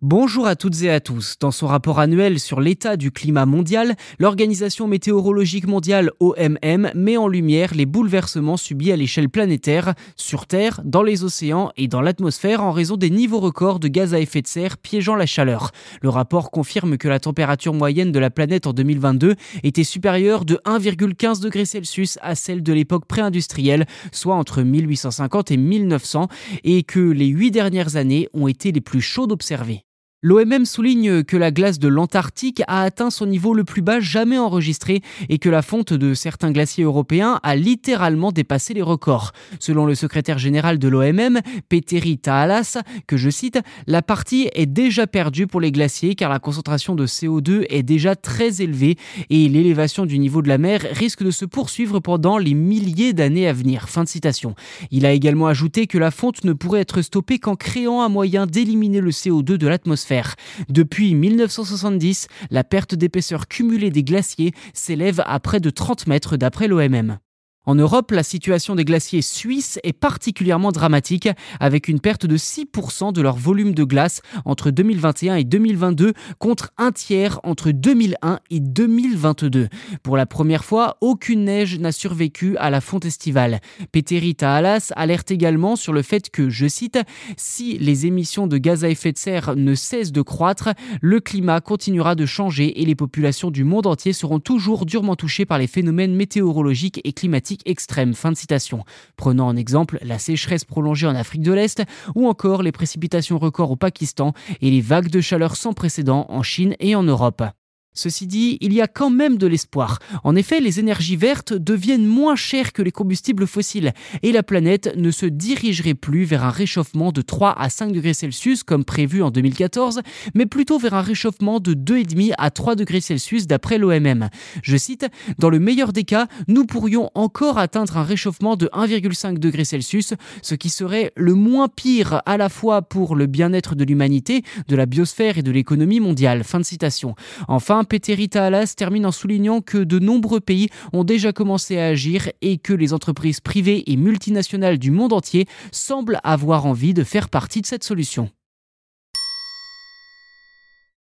Bonjour à toutes et à tous. Dans son rapport annuel sur l'état du climat mondial, l'Organisation météorologique mondiale OMM met en lumière les bouleversements subis à l'échelle planétaire, sur Terre, dans les océans et dans l'atmosphère en raison des niveaux records de gaz à effet de serre piégeant la chaleur. Le rapport confirme que la température moyenne de la planète en 2022 était supérieure de 1,15 degrés Celsius à celle de l'époque pré-industrielle, soit entre 1850 et 1900, et que les huit dernières années ont été les plus chaudes observées. L'OMM souligne que la glace de l'Antarctique a atteint son niveau le plus bas jamais enregistré et que la fonte de certains glaciers européens a littéralement dépassé les records. Selon le secrétaire général de l'OMM, Petteri Taalas, que je cite, la partie est déjà perdue pour les glaciers car la concentration de CO2 est déjà très élevée et l'élévation du niveau de la mer risque de se poursuivre pendant les milliers d'années à venir. Fin de citation. Il a également ajouté que la fonte ne pourrait être stoppée qu'en créant un moyen d'éliminer le CO2 de l'atmosphère depuis 1970, la perte d'épaisseur cumulée des glaciers s'élève à près de 30 mètres d'après l'OMM. En Europe, la situation des glaciers suisses est particulièrement dramatique, avec une perte de 6% de leur volume de glace entre 2021 et 2022, contre un tiers entre 2001 et 2022. Pour la première fois, aucune neige n'a survécu à la fonte estivale. Petteri Taalas alerte également sur le fait que, je cite, si les émissions de gaz à effet de serre ne cessent de croître, le climat continuera de changer et les populations du monde entier seront toujours durement touchées par les phénomènes météorologiques et climatiques extrême. Fin de citation. Prenant en exemple la sécheresse prolongée en Afrique de l'Est ou encore les précipitations records au Pakistan et les vagues de chaleur sans précédent en Chine et en Europe. Ceci dit, il y a quand même de l'espoir. En effet, les énergies vertes deviennent moins chères que les combustibles fossiles et la planète ne se dirigerait plus vers un réchauffement de 3 à 5 degrés Celsius comme prévu en 2014, mais plutôt vers un réchauffement de 2,5 à 3 degrés Celsius d'après l'OMM. Je cite, Dans le meilleur des cas, nous pourrions encore atteindre un réchauffement de 1,5 degrés Celsius, ce qui serait le moins pire à la fois pour le bien-être de l'humanité, de la biosphère et de l'économie mondiale. Fin de citation. Enfin, Petteri Taalas termine en soulignant que de nombreux pays ont déjà commencé à agir et que les entreprises privées et multinationales du monde entier semblent avoir envie de faire partie de cette solution.